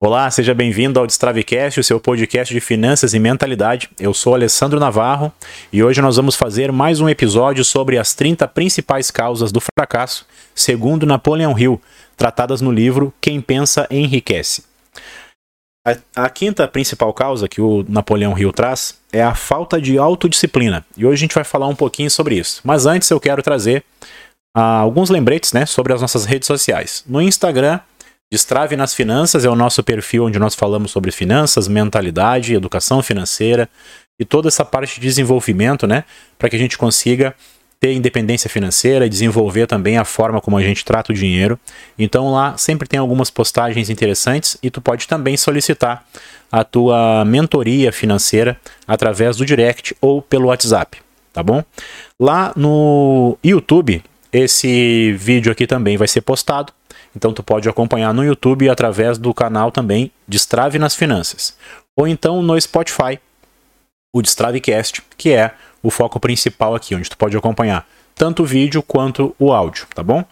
Olá, seja bem-vindo ao Destravecast, o seu podcast de finanças e mentalidade. Eu sou Alessandro Navarro e hoje nós vamos fazer mais um episódio sobre as 30 principais causas do fracasso, segundo Napoleon Hill, tratadas no livro Quem Pensa Enriquece. A, a quinta principal causa que o Napoleão Hill traz é a falta de autodisciplina. E hoje a gente vai falar um pouquinho sobre isso. Mas antes eu quero trazer uh, alguns lembretes né, sobre as nossas redes sociais. No Instagram, Destrave nas Finanças é o nosso perfil onde nós falamos sobre finanças, mentalidade, educação financeira e toda essa parte de desenvolvimento, né? Para que a gente consiga ter independência financeira e desenvolver também a forma como a gente trata o dinheiro. Então lá sempre tem algumas postagens interessantes e tu pode também solicitar a tua mentoria financeira através do direct ou pelo WhatsApp, tá bom? Lá no YouTube, esse vídeo aqui também vai ser postado então tu pode acompanhar no YouTube através do canal também Destrave nas Finanças. Ou então no Spotify, o Destravecast, que é o foco principal aqui, onde tu pode acompanhar tanto o vídeo quanto o áudio, tá bom?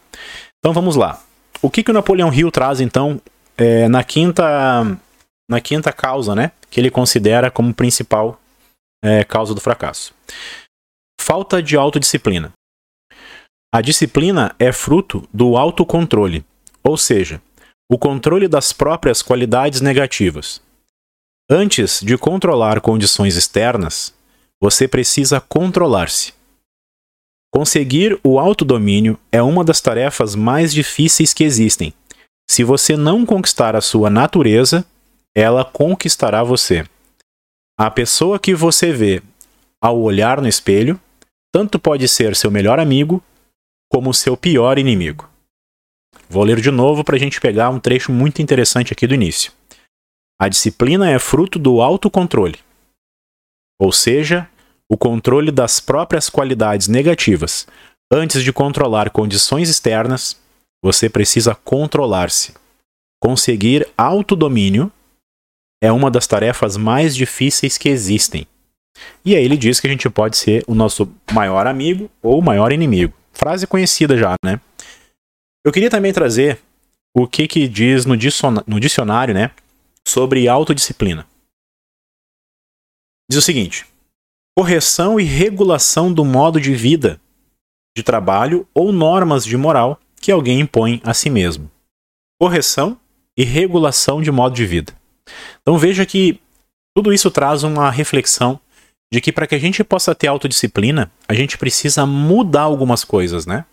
Então vamos lá. O que, que o Napoleão Hill traz então é, na quinta na quinta causa, né, que ele considera como principal é, causa do fracasso? Falta de autodisciplina. A disciplina é fruto do autocontrole ou seja, o controle das próprias qualidades negativas. Antes de controlar condições externas, você precisa controlar-se. Conseguir o autodomínio é uma das tarefas mais difíceis que existem. Se você não conquistar a sua natureza, ela conquistará você. A pessoa que você vê ao olhar no espelho tanto pode ser seu melhor amigo como seu pior inimigo. Vou ler de novo para a gente pegar um trecho muito interessante aqui do início. A disciplina é fruto do autocontrole, ou seja, o controle das próprias qualidades negativas. Antes de controlar condições externas, você precisa controlar-se. Conseguir autodomínio é uma das tarefas mais difíceis que existem. E aí ele diz que a gente pode ser o nosso maior amigo ou maior inimigo. Frase conhecida já, né? Eu queria também trazer o que, que diz no dicionário, né, sobre autodisciplina. Diz o seguinte: correção e regulação do modo de vida, de trabalho ou normas de moral que alguém impõe a si mesmo. Correção e regulação de modo de vida. Então veja que tudo isso traz uma reflexão de que para que a gente possa ter autodisciplina, a gente precisa mudar algumas coisas, né?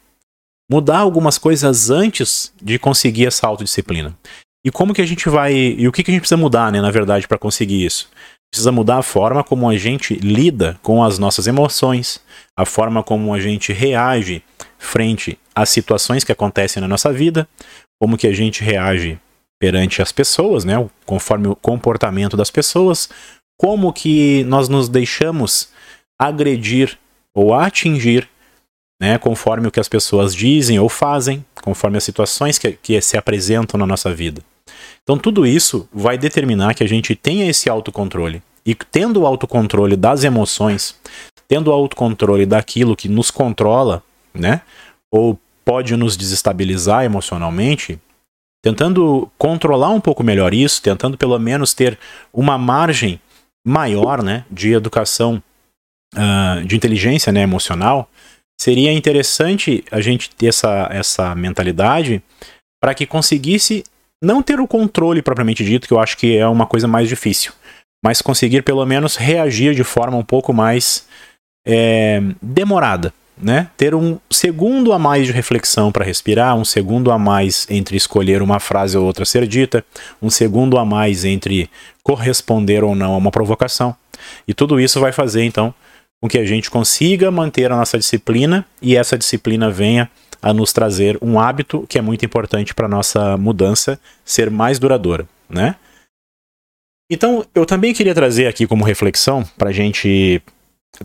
Mudar algumas coisas antes de conseguir essa autodisciplina. E como que a gente vai. E o que, que a gente precisa mudar, né, na verdade, para conseguir isso? Precisa mudar a forma como a gente lida com as nossas emoções, a forma como a gente reage frente às situações que acontecem na nossa vida, como que a gente reage perante as pessoas, né, conforme o comportamento das pessoas, como que nós nos deixamos agredir ou atingir né, conforme o que as pessoas dizem ou fazem, conforme as situações que, que se apresentam na nossa vida. Então, tudo isso vai determinar que a gente tenha esse autocontrole. E tendo o autocontrole das emoções, tendo o autocontrole daquilo que nos controla, né, ou pode nos desestabilizar emocionalmente, tentando controlar um pouco melhor isso, tentando pelo menos ter uma margem maior né, de educação, uh, de inteligência né, emocional, seria interessante a gente ter essa, essa mentalidade para que conseguisse não ter o controle propriamente dito, que eu acho que é uma coisa mais difícil, mas conseguir pelo menos reagir de forma um pouco mais é, demorada. Né? Ter um segundo a mais de reflexão para respirar, um segundo a mais entre escolher uma frase ou outra ser dita, um segundo a mais entre corresponder ou não a uma provocação. E tudo isso vai fazer então com que a gente consiga manter a nossa disciplina e essa disciplina venha a nos trazer um hábito que é muito importante para nossa mudança ser mais duradoura, né? Então, eu também queria trazer aqui como reflexão para a gente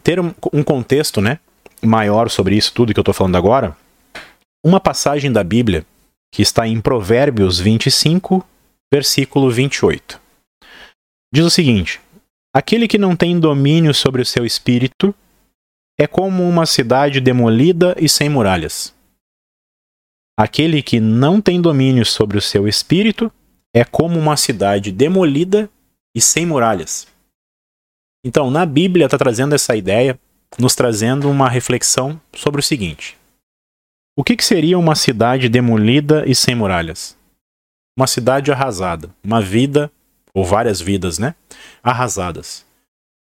ter um, um, contexto, né, maior sobre isso tudo que eu estou falando agora, uma passagem da Bíblia que está em Provérbios 25, versículo 28. Diz o seguinte: Aquele que não tem domínio sobre o seu espírito é como uma cidade demolida e sem muralhas. Aquele que não tem domínio sobre o seu espírito é como uma cidade demolida e sem muralhas. Então, na Bíblia está trazendo essa ideia, nos trazendo uma reflexão sobre o seguinte: o que, que seria uma cidade demolida e sem muralhas? Uma cidade arrasada, uma vida, ou várias vidas, né? Arrasadas.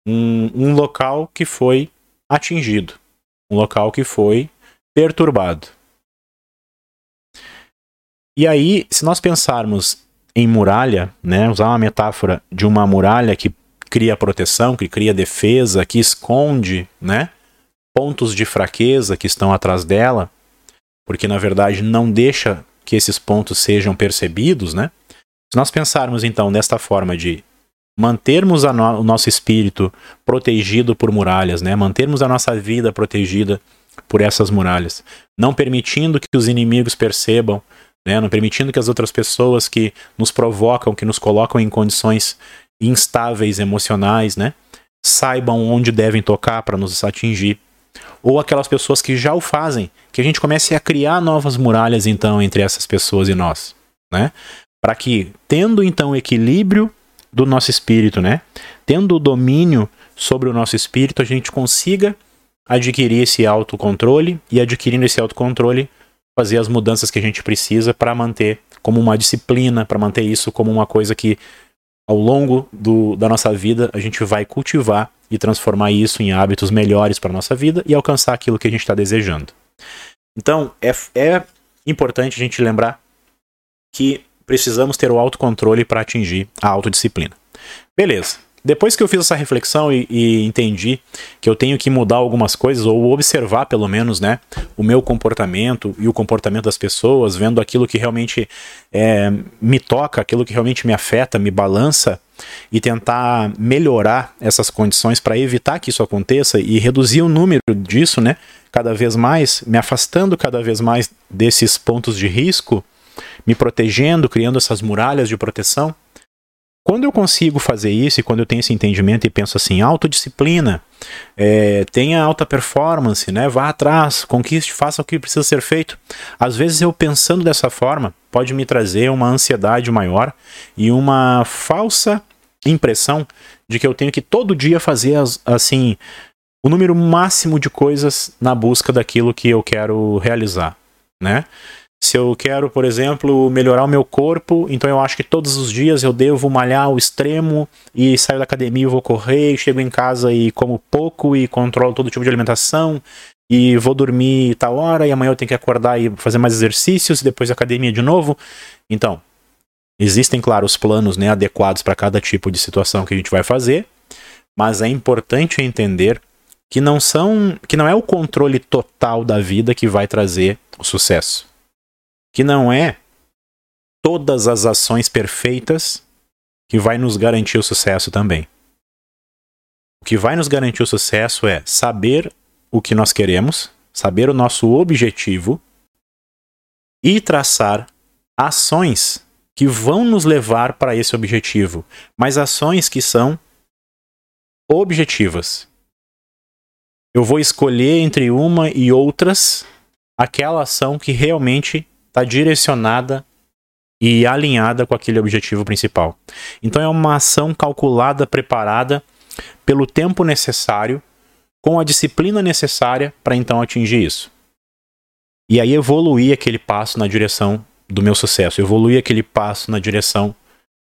Um, um local que foi atingido, um local que foi perturbado. E aí, se nós pensarmos em muralha, né, usar uma metáfora de uma muralha que cria proteção, que cria defesa, que esconde, né, pontos de fraqueza que estão atrás dela, porque na verdade não deixa que esses pontos sejam percebidos, né? Se nós pensarmos então desta forma de mantermos no, o nosso espírito protegido por muralhas, né? Mantermos a nossa vida protegida por essas muralhas, não permitindo que os inimigos percebam né? não permitindo que as outras pessoas que nos provocam, que nos colocam em condições instáveis emocionais, né? saibam onde devem tocar para nos atingir. Ou aquelas pessoas que já o fazem, que a gente comece a criar novas muralhas então entre essas pessoas e nós, né? Para que, tendo então o equilíbrio do nosso espírito, né? Tendo o domínio sobre o nosso espírito, a gente consiga adquirir esse autocontrole e adquirindo esse autocontrole, fazer as mudanças que a gente precisa para manter como uma disciplina, para manter isso como uma coisa que ao longo do, da nossa vida a gente vai cultivar e transformar isso em hábitos melhores para nossa vida e alcançar aquilo que a gente está desejando. Então é, é importante a gente lembrar que precisamos ter o autocontrole para atingir a autodisciplina. Beleza. Depois que eu fiz essa reflexão e, e, entendi que eu tenho que mudar algumas coisas, ou observar pelo menos né, o meu comportamento e o comportamento das pessoas, vendo aquilo que realmente é, me toca, aquilo que realmente me afeta, me balança, e tentar melhorar essas condições para evitar que isso aconteça e reduzir o número disso né, cada vez mais, me afastando cada vez mais desses pontos de risco, me protegendo, criando essas muralhas de proteção quando eu consigo fazer isso e quando eu tenho esse entendimento e penso assim, autodisciplina, é, tenha alta performance, né? vá atrás, conquiste, faça o que precisa ser feito. Às vezes eu pensando dessa forma pode me trazer uma ansiedade maior e uma falsa impressão de que eu tenho que todo dia fazer assim o número máximo de coisas na busca daquilo que eu quero realizar, né? Se eu quero, por exemplo, melhorar o meu corpo, então eu acho que todos os dias eu devo malhar ao extremo e saio da academia e vou correr, chego em casa e como pouco e controlo todo tipo de alimentação e vou dormir tal hora e amanhã eu tenho que acordar e fazer mais exercícios e depois academia de novo. Então, existem, claro, os planos né, adequados para cada tipo de situação que a gente vai fazer, mas é importante entender que não são, que não é o controle total da vida que vai trazer o sucesso que não é todas as ações perfeitas que vai nos garantir o sucesso também. O que vai nos garantir o sucesso é saber o que nós queremos, saber o nosso objetivo e traçar ações que vão nos levar para esse objetivo, mas ações que são objetivas. Eu vou escolher entre uma e outras aquela ação que realmente está direcionada e alinhada com aquele objetivo principal. Então é uma ação calculada, preparada pelo tempo necessário, com a disciplina necessária para então atingir isso. E aí evoluir aquele passo na direção do meu sucesso, evoluir aquele passo na direção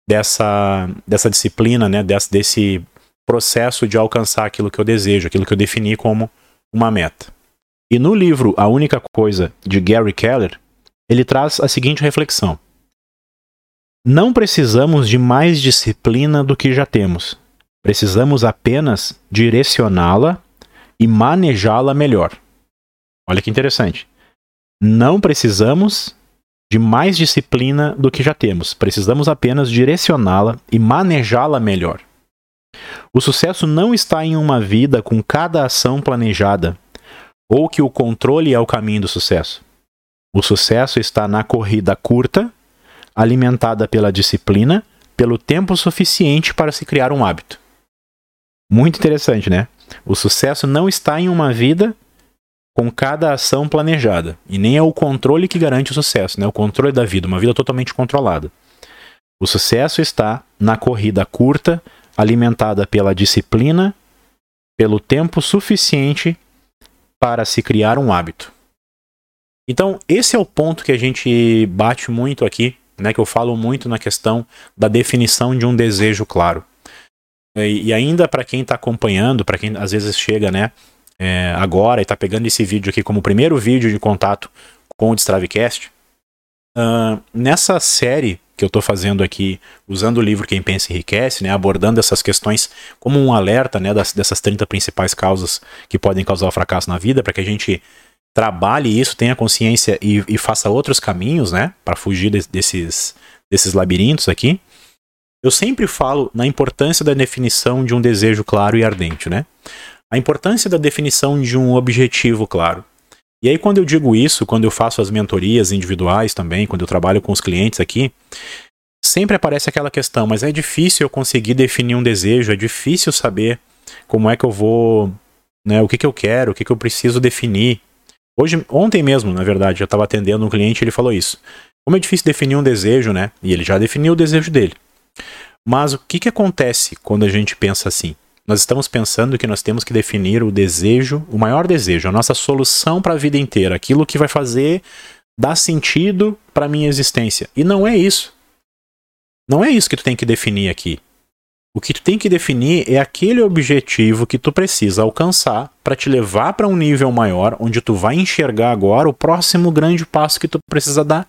dessa, dessa disciplina, né, desse, desse processo de alcançar aquilo que eu desejo, aquilo que eu defini como uma meta. E no livro A Única Coisa, de Gary Keller, ele traz a seguinte reflexão: Não precisamos de mais disciplina do que já temos. Precisamos apenas direcioná-la e manejá-la melhor. Olha que interessante. Não precisamos de mais disciplina do que já temos. Precisamos apenas direcioná-la e manejá-la melhor. O sucesso não está em uma vida com cada ação planejada, ou que o controle é o caminho do sucesso. O sucesso está na corrida curta, alimentada pela disciplina, pelo tempo suficiente para se criar um hábito. Muito interessante, né? O sucesso não está em uma vida com cada ação planejada, e nem é o controle que garante o sucesso, né? O controle da vida, uma vida totalmente controlada. O sucesso está na corrida curta, alimentada pela disciplina, pelo tempo suficiente para se criar um hábito. Então, esse é o ponto que a gente bate muito aqui, né, que eu falo muito na questão da definição de um desejo claro. E, ainda para quem está acompanhando, para quem às vezes chega né, é, agora e está pegando esse vídeo aqui como primeiro vídeo de contato com o Destravecast, uh, nessa série que eu estou fazendo aqui, usando o livro Quem Pensa Enriquece, né, abordando essas questões como um alerta né, das, dessas 30 principais causas que podem causar o fracasso na vida, para que a gente trabalhe isso, tenha consciência e, e faça outros caminhos, né, para fugir de, desses, desses labirintos aqui. Eu sempre falo na importância da definição de um desejo claro e ardente, né? A importância da definição de um objetivo claro. E aí, quando eu digo isso, quando eu faço as mentorias individuais também, quando eu trabalho com os clientes aqui, sempre aparece aquela questão, mas é difícil eu conseguir definir um desejo, é difícil saber como é que eu vou, né, o que, que eu quero, o que, que eu preciso definir. Hoje, ontem mesmo, na verdade, eu estava atendendo um cliente e ele falou isso. Como é difícil definir um desejo, né? E ele já definiu o desejo dele. Mas o que, que acontece quando a gente pensa assim? Nós estamos pensando que nós temos que definir o desejo, o maior desejo, a nossa solução para a vida inteira, aquilo que vai fazer dar sentido para minha existência. E não é isso. Não é isso que tu tem que definir aqui. O que tu tem que definir é aquele objetivo que tu precisa alcançar para te levar para um nível maior, onde tu vai enxergar agora o próximo grande passo que tu precisa dar.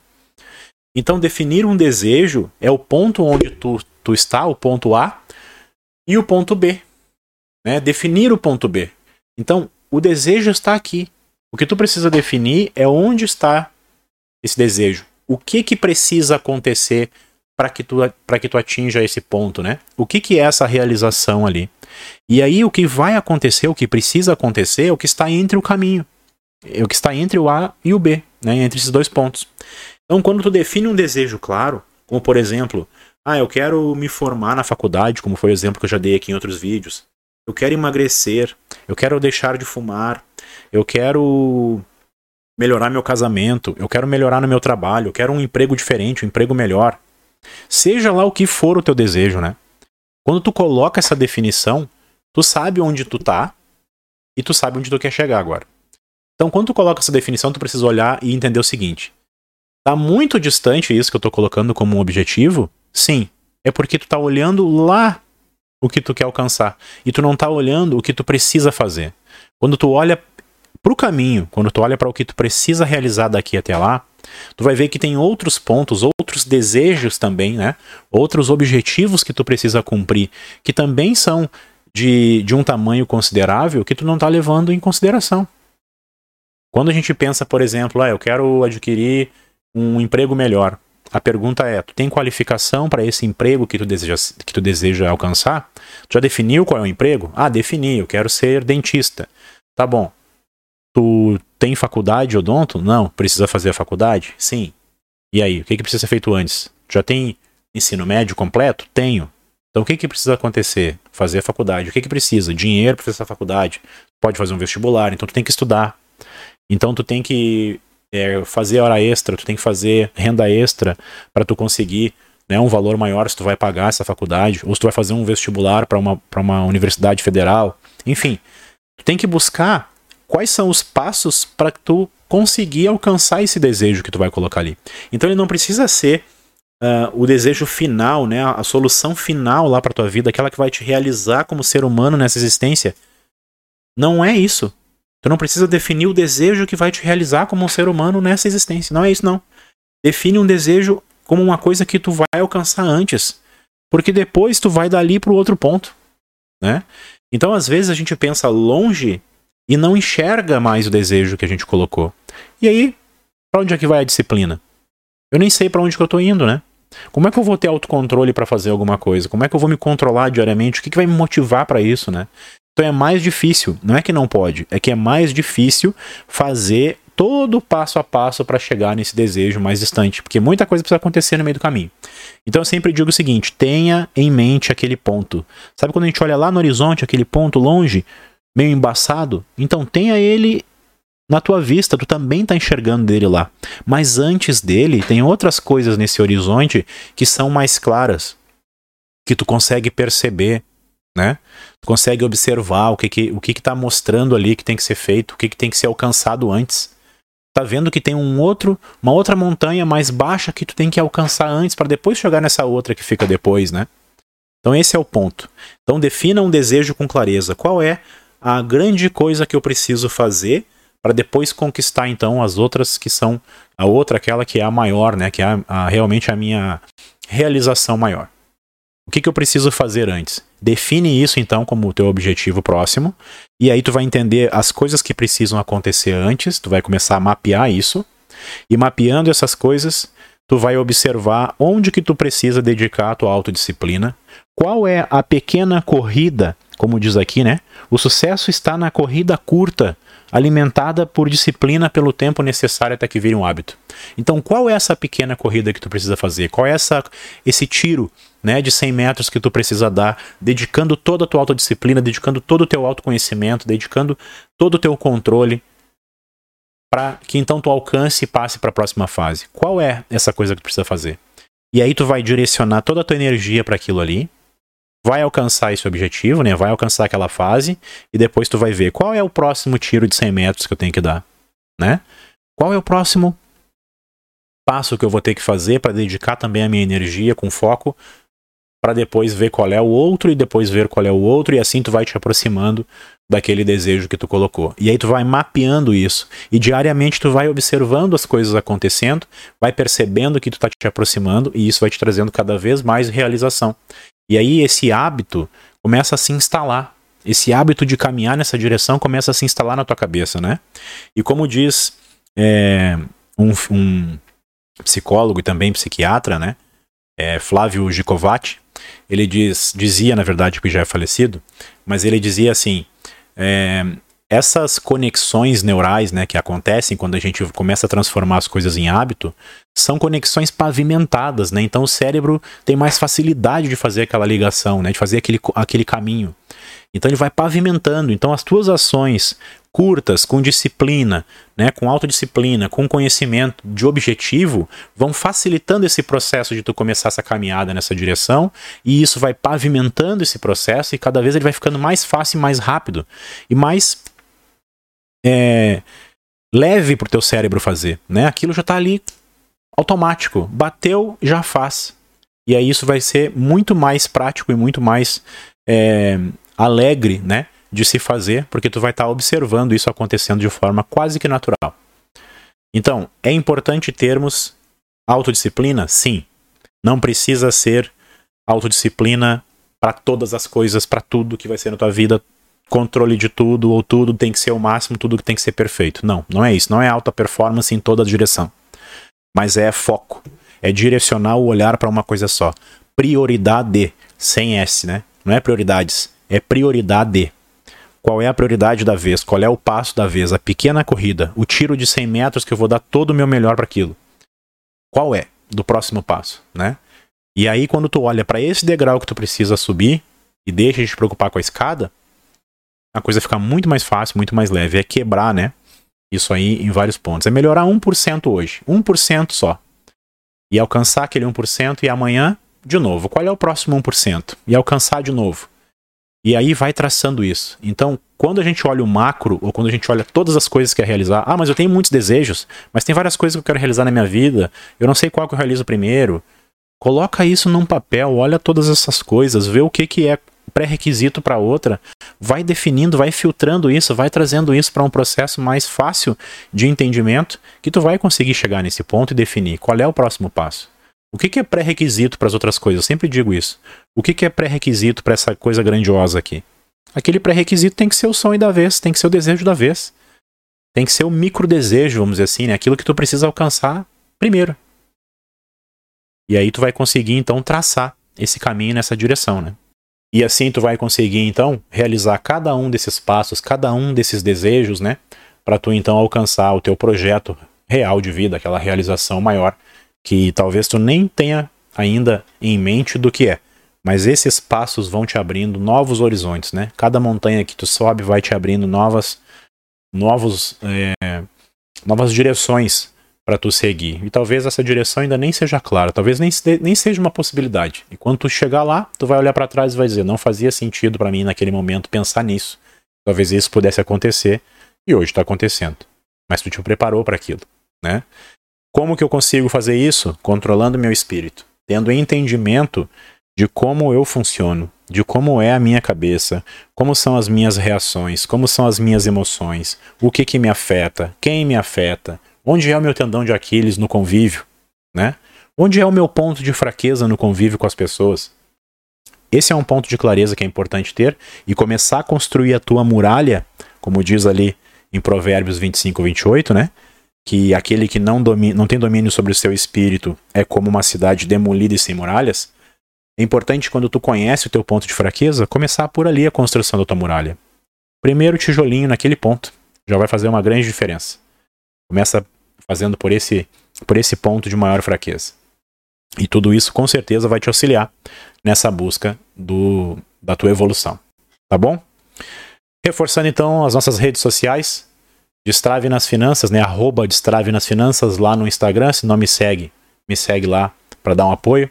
Então, definir um desejo é o ponto onde tu, tu está, o ponto A, e o ponto B. Né? Definir o ponto B. Então, o desejo está aqui. O que tu precisa definir é onde está esse desejo. O que que precisa acontecer para que tu para que tu atinja esse ponto, né? O que que é essa realização ali? E aí o que vai acontecer, o que precisa acontecer, é o que está entre o caminho, é o que está entre o A e o B, né? Entre esses dois pontos. Então, quando tu define um desejo claro, como por exemplo, ah, eu quero me formar na faculdade, como foi o exemplo que eu já dei aqui em outros vídeos. Eu quero emagrecer, eu quero deixar de fumar, eu quero melhorar meu casamento, eu quero melhorar no meu trabalho, eu quero um emprego diferente, um emprego melhor. Seja lá o que for o teu desejo, né? Quando tu coloca essa definição, tu sabe onde tu tá e tu sabe onde tu quer chegar agora. Então, quando tu coloca essa definição, tu precisa olhar e entender o seguinte: tá muito distante isso que eu tô colocando como um objetivo? Sim, é porque tu tá olhando lá o que tu quer alcançar e tu não tá olhando o que tu precisa fazer. Quando tu olha pro caminho, quando tu olha para o que tu precisa realizar daqui até lá, tu vai ver que tem outros pontos, outros desejos também, né? Outros objetivos que tu precisa cumprir, que também são de, de um tamanho considerável que tu não está levando em consideração. Quando a gente pensa, por exemplo, ah, eu quero adquirir um emprego melhor. A pergunta é: tu tem qualificação para esse emprego que tu, deseja, que tu deseja alcançar? Tu já definiu qual é o emprego? Ah, defini, eu quero ser dentista. Tá bom. Tu tem faculdade odonto? Não. Precisa fazer a faculdade? Sim. E aí, o que, que precisa ser feito antes? Já tem ensino médio completo? Tenho. Então o que, que precisa acontecer? Fazer a faculdade. O que, que precisa? Dinheiro para fazer a faculdade. Pode fazer um vestibular, então tu tem que estudar. Então tu tem que é, fazer hora extra, tu tem que fazer renda extra para tu conseguir né, um valor maior se tu vai pagar essa faculdade, ou se tu vai fazer um vestibular para uma, uma universidade federal. Enfim, tu tem que buscar quais são os passos para tu conseguir alcançar esse desejo que tu vai colocar ali. Então ele não precisa ser uh, o desejo final, né, a solução final lá para tua vida, aquela que vai te realizar como ser humano nessa existência. Não é isso. Tu não precisa definir o desejo que vai te realizar como um ser humano nessa existência. Não é isso, não. Define um desejo como uma coisa que tu vai alcançar antes. Porque depois tu vai dali para o outro ponto. Né? Então, às vezes, a gente pensa longe e não enxerga mais o desejo que a gente colocou. E aí, para onde é que vai a disciplina? Eu nem sei para onde que eu tô indo, né? Como é que eu vou ter autocontrole para fazer alguma coisa? Como é que eu vou me controlar diariamente? O que, que vai me motivar para isso, né? Então é mais difícil. Não é que não pode, é que é mais difícil fazer todo o passo a passo para chegar nesse desejo mais distante, porque muita coisa precisa acontecer no meio do caminho. Então eu sempre digo o seguinte: tenha em mente aquele ponto. Sabe quando a gente olha lá no horizonte, aquele ponto longe? Meio embaçado, então tenha ele na tua vista, tu também está enxergando dele lá. Mas antes dele, tem outras coisas nesse horizonte que são mais claras, que tu consegue perceber, né? Tu consegue observar o que que o que que tá mostrando ali que tem que ser feito, o que que tem que ser alcançado antes. Tá vendo que tem um outro, uma outra montanha mais baixa que tu tem que alcançar antes para depois chegar nessa outra que fica depois, né? Então esse é o ponto. Então defina um desejo com clareza. Qual é a grande coisa que eu preciso fazer para depois conquistar então as outras que são a outra aquela que é a maior, né, que é a, a, realmente a minha realização maior. O que, que eu preciso fazer antes? Define isso então como o teu objetivo próximo e aí tu vai entender as coisas que precisam acontecer antes, tu vai começar a mapear isso e mapeando essas coisas, tu vai observar onde que tu precisa dedicar a tua autodisciplina, qual é a pequena corrida, como diz aqui, né? O sucesso está na corrida curta alimentada por disciplina pelo tempo necessário até que vire um hábito. Então, qual é essa pequena corrida que tu precisa fazer? Qual é essa, esse tiro né, de 100 metros que tu precisa dar, dedicando toda a tua autodisciplina, dedicando todo o teu autoconhecimento, dedicando todo o teu controle para que então tu alcance e passe para a próxima fase? Qual é essa coisa que tu precisa fazer? E aí tu vai direcionar toda a tua energia para aquilo ali, vai alcançar esse objetivo, né? Vai alcançar aquela fase e depois tu vai ver qual é o próximo tiro de 100 metros que eu tenho que dar, né? Qual é o próximo passo que eu vou ter que fazer para dedicar também a minha energia com foco para depois ver qual é o outro e depois ver qual é o outro e assim tu vai te aproximando daquele desejo que tu colocou. E aí tu vai mapeando isso e diariamente tu vai observando as coisas acontecendo, vai percebendo que tu tá te aproximando e isso vai te trazendo cada vez mais realização. E aí esse hábito começa a se instalar. Esse hábito de caminhar nessa direção começa a se instalar na tua cabeça, né? E como diz é, um, um, psicólogo e também psiquiatra, né? É, Flávio Gicovati, ele diz, dizia, na verdade, que já é falecido, mas ele dizia assim: é, essas conexões neurais né, que acontecem quando a gente começa a transformar as coisas em hábito são conexões pavimentadas, né? Então o cérebro tem mais facilidade de fazer aquela ligação, né? De fazer aquele, aquele caminho. Então ele vai pavimentando. Então as tuas ações curtas, com disciplina, né, com autodisciplina, com conhecimento de objetivo, vão facilitando esse processo de tu começar essa caminhada nessa direção, e isso vai pavimentando esse processo e cada vez ele vai ficando mais fácil mais rápido e mais é, leve para o teu cérebro fazer, né? Aquilo já está ali automático, bateu, já faz. E aí isso vai ser muito mais prático e muito mais é, alegre, né? De se fazer, porque tu vai estar tá observando isso acontecendo de forma quase que natural. Então, é importante termos autodisciplina? Sim. Não precisa ser autodisciplina para todas as coisas, para tudo que vai ser na tua vida controle de tudo, ou tudo tem que ser o máximo, tudo tem que ser perfeito. Não, não é isso. Não é alta performance em toda a direção. Mas é foco. É direcionar o olhar para uma coisa só. Prioridade, sem S, né? Não é prioridades, é prioridade. Qual é a prioridade da vez? Qual é o passo da vez? A pequena corrida, o tiro de 100 metros que eu vou dar todo o meu melhor para aquilo. Qual é do próximo passo, né? E aí quando tu olha para esse degrau que tu precisa subir e deixa de te preocupar com a escada, a coisa fica muito mais fácil, muito mais leve. É quebrar, né? Isso aí em vários pontos. É melhorar 1% hoje. 1% só. E alcançar aquele 1% e amanhã, de novo. Qual é o próximo 1%? E alcançar de novo. E aí vai traçando isso. Então, quando a gente olha o macro, ou quando a gente olha todas as coisas que quer realizar, ah, mas eu tenho muitos desejos, mas tem várias coisas que eu quero realizar na minha vida, eu não sei qual que eu realizo primeiro. Coloca isso num papel, olha todas essas coisas, vê o que, que é pré-requisito para outra, vai definindo, vai filtrando isso, vai trazendo isso para um processo mais fácil de entendimento, que tu vai conseguir chegar nesse ponto e definir qual é o próximo passo. O que, que é pré-requisito para as outras coisas? Eu sempre digo isso. O que, que é pré-requisito para essa coisa grandiosa aqui? Aquele pré-requisito tem que ser o sonho da vez, tem que ser o desejo da vez. Tem que ser o micro desejo, vamos dizer assim, né? aquilo que tu precisa alcançar primeiro. E aí tu vai conseguir então traçar esse caminho nessa direção, né? E assim tu vai conseguir então realizar cada um desses passos, cada um desses desejos, né? Para tu então alcançar o teu projeto real de vida, aquela realização maior que talvez tu nem tenha ainda em mente do que é. Mas esses passos vão te abrindo novos horizontes, né? Cada montanha que tu sobe vai te abrindo novas novos, é, novas direções para tu seguir. E talvez essa direção ainda nem seja clara, talvez nem, nem seja uma possibilidade. E quando tu chegar lá, tu vai olhar para trás e vai dizer: não fazia sentido para mim naquele momento pensar nisso. Talvez isso pudesse acontecer e hoje está acontecendo. Mas tu te preparou para aquilo, né? Como que eu consigo fazer isso? Controlando meu espírito, tendo entendimento de como eu funciono, de como é a minha cabeça, como são as minhas reações, como são as minhas emoções, o que que me afeta, quem me afeta, onde é o meu tendão de Aquiles no convívio, né? Onde é o meu ponto de fraqueza no convívio com as pessoas? Esse é um ponto de clareza que é importante ter e começar a construir a tua muralha, como diz ali em Provérbios 25, 28, né? Que aquele que não, domina, não tem domínio sobre o seu espírito é como uma cidade demolida e sem muralhas. É importante, quando tu conhece o teu ponto de fraqueza, começar por ali a construção da tua muralha. Primeiro tijolinho naquele ponto já vai fazer uma grande diferença. Começa fazendo por esse, por esse ponto de maior fraqueza. E tudo isso com certeza vai te auxiliar nessa busca do, da tua evolução. Tá bom? Reforçando então as nossas redes sociais, Destrave nas Finanças, né? Arroba Destrave nas Finanças lá no Instagram. Se não me segue, me segue lá para dar um apoio.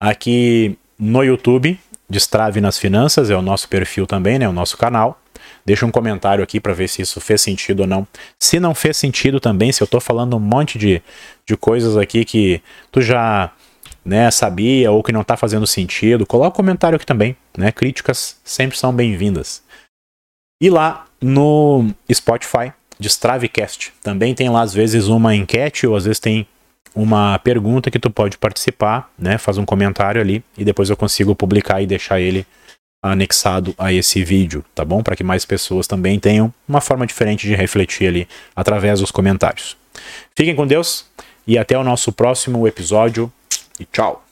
Aqui no YouTube, Destrave nas Finanças é o nosso perfil também, né? O nosso canal. Deixa um comentário aqui para ver se isso fez sentido ou não. Se não fez sentido também, se eu estou falando um monte de, de coisas aqui que tu já né, sabia ou que não está fazendo sentido, coloca um comentário aqui também. Né? Críticas sempre são bem-vindas. E lá no Spotify, Destravecast, também tem lá às vezes uma enquete ou às vezes tem uma pergunta que tu pode participar, né? Faz um comentário ali e depois eu consigo publicar e deixar ele anexado a esse vídeo, tá bom? Para que mais pessoas também tenham uma forma diferente de refletir ali através dos comentários. Fiquem com Deus e até o nosso próximo episódio e tchau.